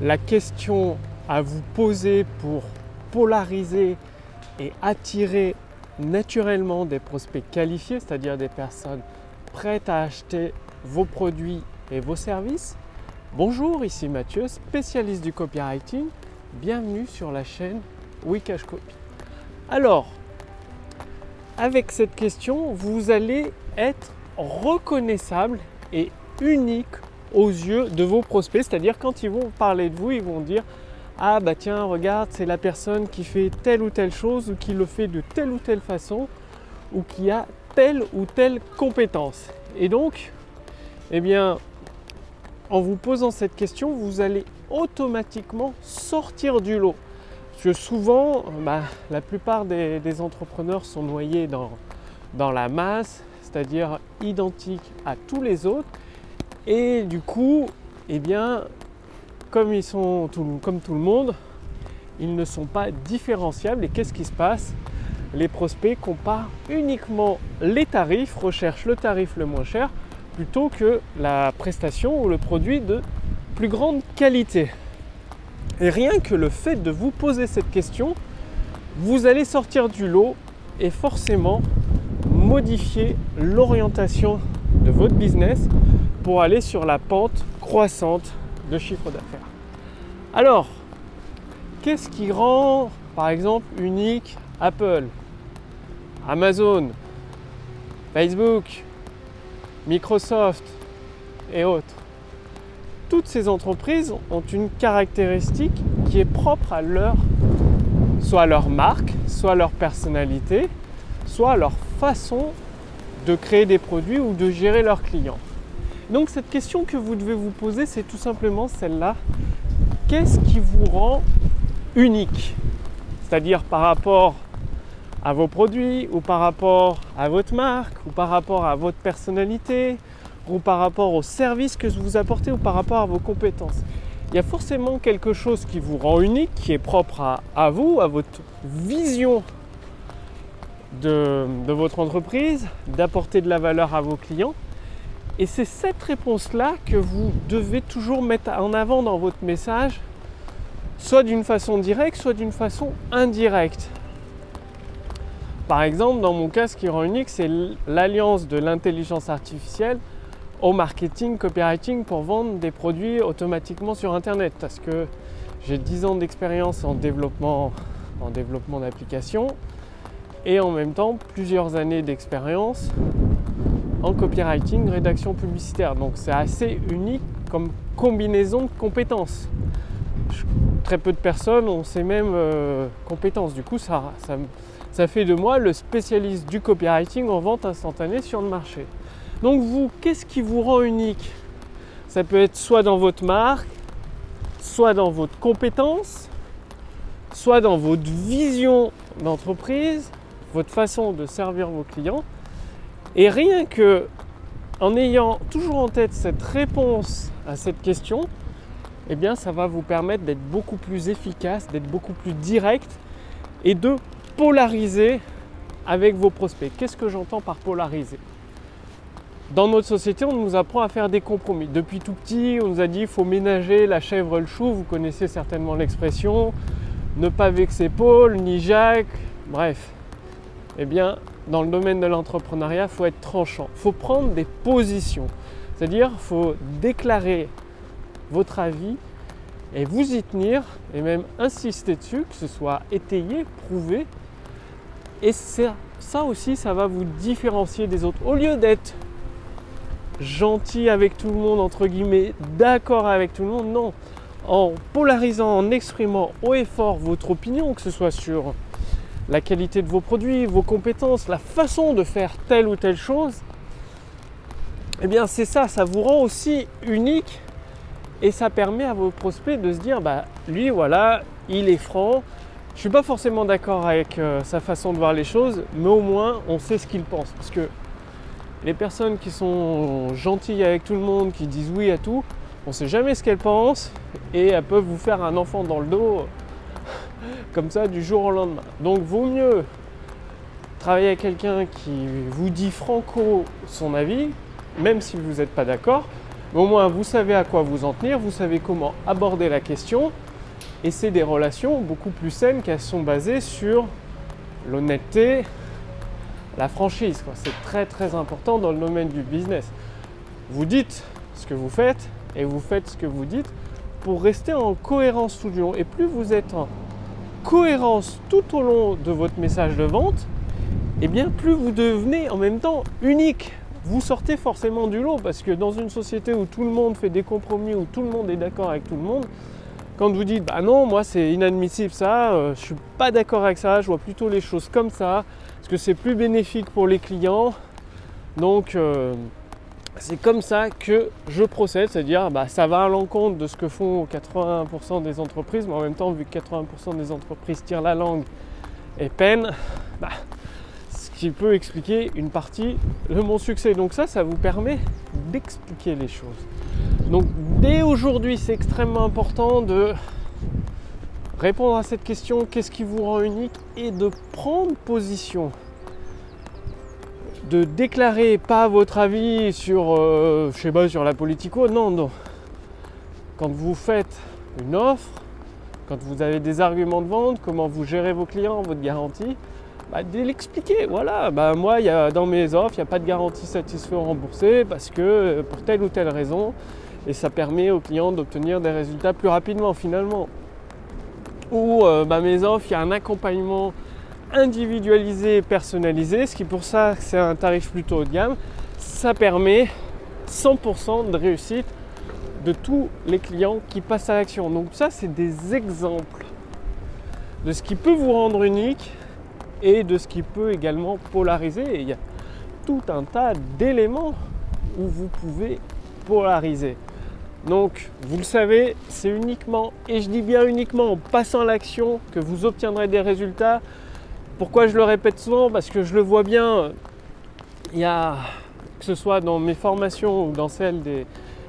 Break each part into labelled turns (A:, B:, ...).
A: la question à vous poser pour polariser et attirer naturellement des prospects qualifiés, c'est-à-dire des personnes prêtes à acheter vos produits et vos services. Bonjour, ici Mathieu, spécialiste du copywriting. Bienvenue sur la chaîne Wikash Copy. Alors, avec cette question, vous allez être reconnaissable et unique aux yeux de vos prospects. C'est-à-dire quand ils vont parler de vous, ils vont dire Ah bah tiens, regarde, c'est la personne qui fait telle ou telle chose ou qui le fait de telle ou telle façon ou qui a telle ou telle compétence. Et donc, eh bien, en vous posant cette question, vous allez automatiquement sortir du lot. Parce que souvent, bah, la plupart des, entrepreneurs sont noyés dans, dans la masse, c'est-à-dire identiques à tous les autres. Et du coup, eh bien, comme ils sont comme tout le monde, ils ne sont pas différenciables. Et qu'est-ce qui se passe? Les prospects comparent uniquement les tarifs, recherchent le tarif le moins cher plutôt que la prestation ou le produit de plus grande qualité. Et rien que le fait de vous poser cette question, vous allez sortir du lot et forcément modifier l'orientation de votre business pour aller sur la pente croissante de chiffre d'affaires. Alors, qu'est-ce qui rend par exemple unique Apple, Amazon, Facebook, Microsoft et autres? Toutes ces entreprises ont une caractéristique qui est propre à leur soit leur marque, soit leur personnalité, soit leur façon de créer des produits ou de gérer leurs clients. Donc cette question que vous devez vous poser, c'est tout simplement celle-là. Qu'est-ce qui vous rend unique? C'est-à-dire par rapport à vos produits ou par rapport à votre marque ou par rapport à votre personnalité ou par rapport au service que vous apportez ou par rapport à vos compétences? Il y a forcément quelque chose qui vous rend unique, qui est propre à, vous, à votre vision de, de votre entreprise, d'apporter de la valeur à vos clients. Et c'est cette réponse-là que vous devez toujours mettre en avant dans votre message, soit d'une façon directe, soit d'une façon indirecte. Par exemple, dans mon cas, ce qui rend unique, c'est l'alliance de l'intelligence artificielle au marketing, copywriting pour vendre des produits automatiquement sur Internet. Parce que j'ai 10 ans d'expérience en développement, en développement d'applications et en même temps plusieurs années d'expérience en copywriting, rédaction publicitaire. Donc c'est assez unique comme combinaison de compétences. Très peu de personnes ont ces mêmes euh, compétences. Du coup, ça, ça, fait de moi le spécialiste du copywriting en vente instantanée sur le marché. Donc vous, qu'est-ce qui vous rend unique? Ça peut être soit dans votre marque, soit dans votre compétence, soit dans votre vision d'entreprise, votre façon de servir vos clients. Et rien que en ayant toujours en tête cette réponse à cette question, eh bien ça va vous permettre d'être beaucoup plus efficace, d'être beaucoup plus direct et de polariser avec vos prospects. Qu'est-ce que j'entends par polariser? Dans notre société, on nous apprend à faire des compromis. Depuis tout petit, on nous a dit qu'il faut ménager la chèvre le chou, vous connaissez certainement l'expression, ne pas vexer Paul, ni Jacques, bref. Eh bien, dans le domaine de l'entrepreneuriat, il faut être tranchant. Il faut prendre des positions. C'est-à-dire, il faut déclarer votre avis et vous y tenir et même insister dessus, que ce soit étayé, prouvé. Et ça, ça aussi, ça va vous différencier des autres. Au lieu d'être gentil avec tout le monde, entre guillemets, d'accord avec tout le monde, non. En polarisant, en exprimant haut et fort votre opinion, que ce soit sur la qualité de vos produits, vos compétences, la façon de faire telle ou telle chose, eh bien c'est ça, ça vous rend aussi unique et ça permet à vos prospects de se dire bah lui voilà, il est franc. Je ne suis pas forcément d'accord avec euh, sa façon de voir les choses, mais au moins on sait ce qu'il pense. Parce que les personnes qui sont gentilles avec tout le monde, qui disent oui à tout, on ne sait jamais ce qu'elles pensent et elles peuvent vous faire un enfant dans le dos comme ça du jour au lendemain. Donc vaut mieux travailler avec quelqu'un qui vous dit franco son avis, même si vous n'êtes pas d'accord, au moins, vous savez à quoi vous en tenir, vous savez comment aborder la question. Et c'est des relations beaucoup plus saines qu'elles sont basées sur l'honnêteté, la franchise. C'est très très important dans le domaine du business. Vous dites ce que vous faites et vous faites ce que vous dites pour rester en cohérence tout le long. Et plus vous êtes en cohérence tout au long de votre message de vente, et eh bien plus vous devenez en même temps unique. Vous sortez forcément du lot parce que dans une société où tout le monde fait des compromis, où tout le monde est d'accord avec tout le monde, quand vous dites bah non, moi c'est inadmissible ça, euh, je suis pas d'accord avec ça, je vois plutôt les choses comme ça, parce que c'est plus bénéfique pour les clients. Donc euh, c'est comme ça que je procède, c'est-à-dire bah, ça va à l'encontre de ce que font 80% des entreprises, mais en même temps, vu que 80% des entreprises tirent la langue et peinent, bah, ce qui peut expliquer une partie de mon succès. Donc ça, ça vous permet d'expliquer les choses. Donc dès aujourd'hui, c'est extrêmement important de répondre à cette question, qu'est-ce qui vous rend unique, et de prendre position de déclarer pas votre avis sur, euh, je sur la politico. Non, non. Quand vous faites une offre, quand vous avez des arguments de vente, comment vous gérez vos clients, votre garantie, bah, de l'expliquer. Voilà, bah, moi, y a, dans mes offres, il n'y a pas de garantie satisfait ou remboursée parce que euh, pour telle ou telle raison, et ça permet aux clients d'obtenir des résultats plus rapidement finalement. Ou euh, bah, mes offres, il y a un accompagnement individualisé, personnalisé, ce qui pour ça c'est un tarif plutôt haut de gamme, ça permet 100% de réussite de tous les clients qui passent à l'action. Donc ça c'est des exemples de ce qui peut vous rendre unique et de ce qui peut également polariser. Et il y a tout un tas d'éléments où vous pouvez polariser. Donc, vous le savez, c'est uniquement, et je dis bien uniquement en passant l'action, que vous obtiendrez des résultats pourquoi je le répète souvent Parce que je le vois bien, il y a, que ce soit dans mes formations ou dans celles des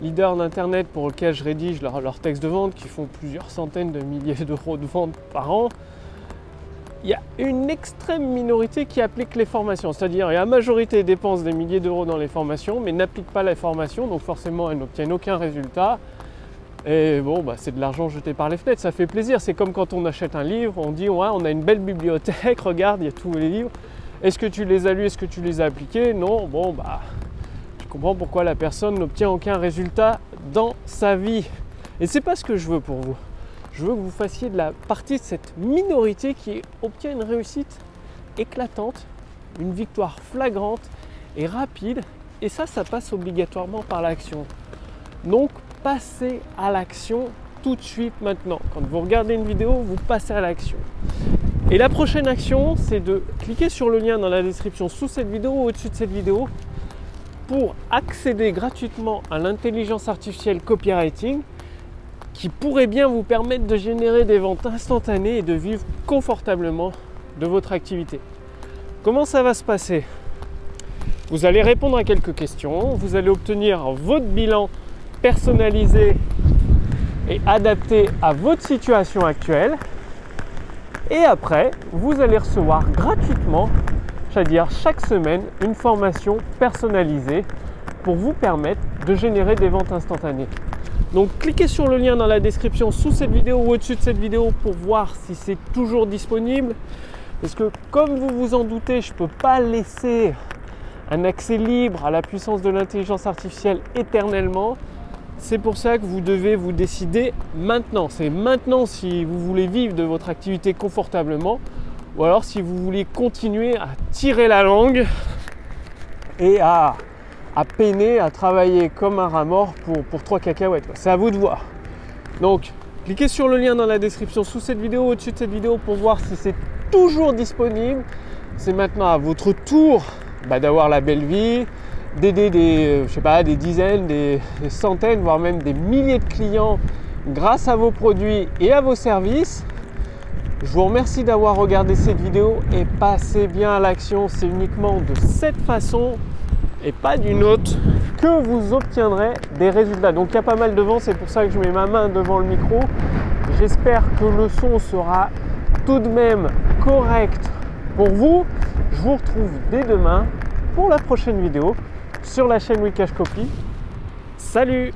A: leaders d'Internet pour lesquels je rédige leurs leur textes de vente qui font plusieurs centaines de milliers d'euros de vente par an, il y a une extrême minorité qui applique les formations. C'est-à-dire, la majorité dépense des milliers d'euros dans les formations, mais n'applique pas les formations, donc forcément, elles n'obtiennent aucun résultat. Et bon, bah, c'est de l'argent jeté par les fenêtres, ça fait plaisir. C'est comme quand on achète un livre, on dit on a une belle bibliothèque, regarde, il y a tous les livres. Est-ce que tu les as lus, est-ce que tu les as appliqués? Non, bon, bah, je comprends pourquoi la personne n'obtient aucun résultat dans sa vie. Et c'est pas ce que je veux pour vous. Je veux que vous fassiez de la partie de cette minorité qui obtient une réussite éclatante, une victoire flagrante et rapide. Et ça, ça passe obligatoirement par l'action. Donc, passez à l'action tout de suite maintenant. Quand vous regardez une vidéo, vous passez à l'action. Et la prochaine action, c'est de cliquer sur le lien dans la description sous cette vidéo ou au-dessus de cette vidéo pour accéder gratuitement à l'intelligence artificielle copywriting qui pourrait bien vous permettre de générer des ventes instantanées et de vivre confortablement de votre activité. Comment ça va se passer? Vous allez répondre à quelques questions, vous allez obtenir votre bilan personnalisé et adapté à votre situation actuelle. Et après, vous allez recevoir gratuitement, c'est-à-dire chaque semaine, une formation personnalisée pour vous permettre de générer des ventes instantanées. Donc cliquez sur le lien dans la description sous cette vidéo ou au-dessus de cette vidéo pour voir si c'est toujours disponible. Parce que comme vous vous en doutez, je ne peux pas laisser un accès libre à la puissance de l'intelligence artificielle éternellement. C'est pour ça que vous devez vous décider maintenant. C'est maintenant si vous voulez vivre de votre activité confortablement ou alors si vous voulez continuer à tirer la langue et à, peiner, à travailler comme un rat mort pour, pour 3 cacahuètes. C'est à vous de voir. Donc, cliquez sur le lien dans la description sous cette vidéo, au-dessus de cette vidéo pour voir si c'est toujours disponible. C'est maintenant à votre tour bah, d'avoir la belle vie, d'aider des, euh, je sais pas, des dizaines, des, centaines, voire même des milliers de clients grâce à vos produits et à vos services. Je vous remercie d'avoir regardé cette vidéo et passez bien à l'action. C'est uniquement de cette façon et pas d'une autre que vous obtiendrez des résultats. Donc il y a pas mal de vent, c'est pour ça que je mets ma main devant le micro. J'espère que le son sera tout de même correct pour vous. Je vous retrouve dès demain pour la prochaine vidéo sur la chaîne Wikash Copy. Salut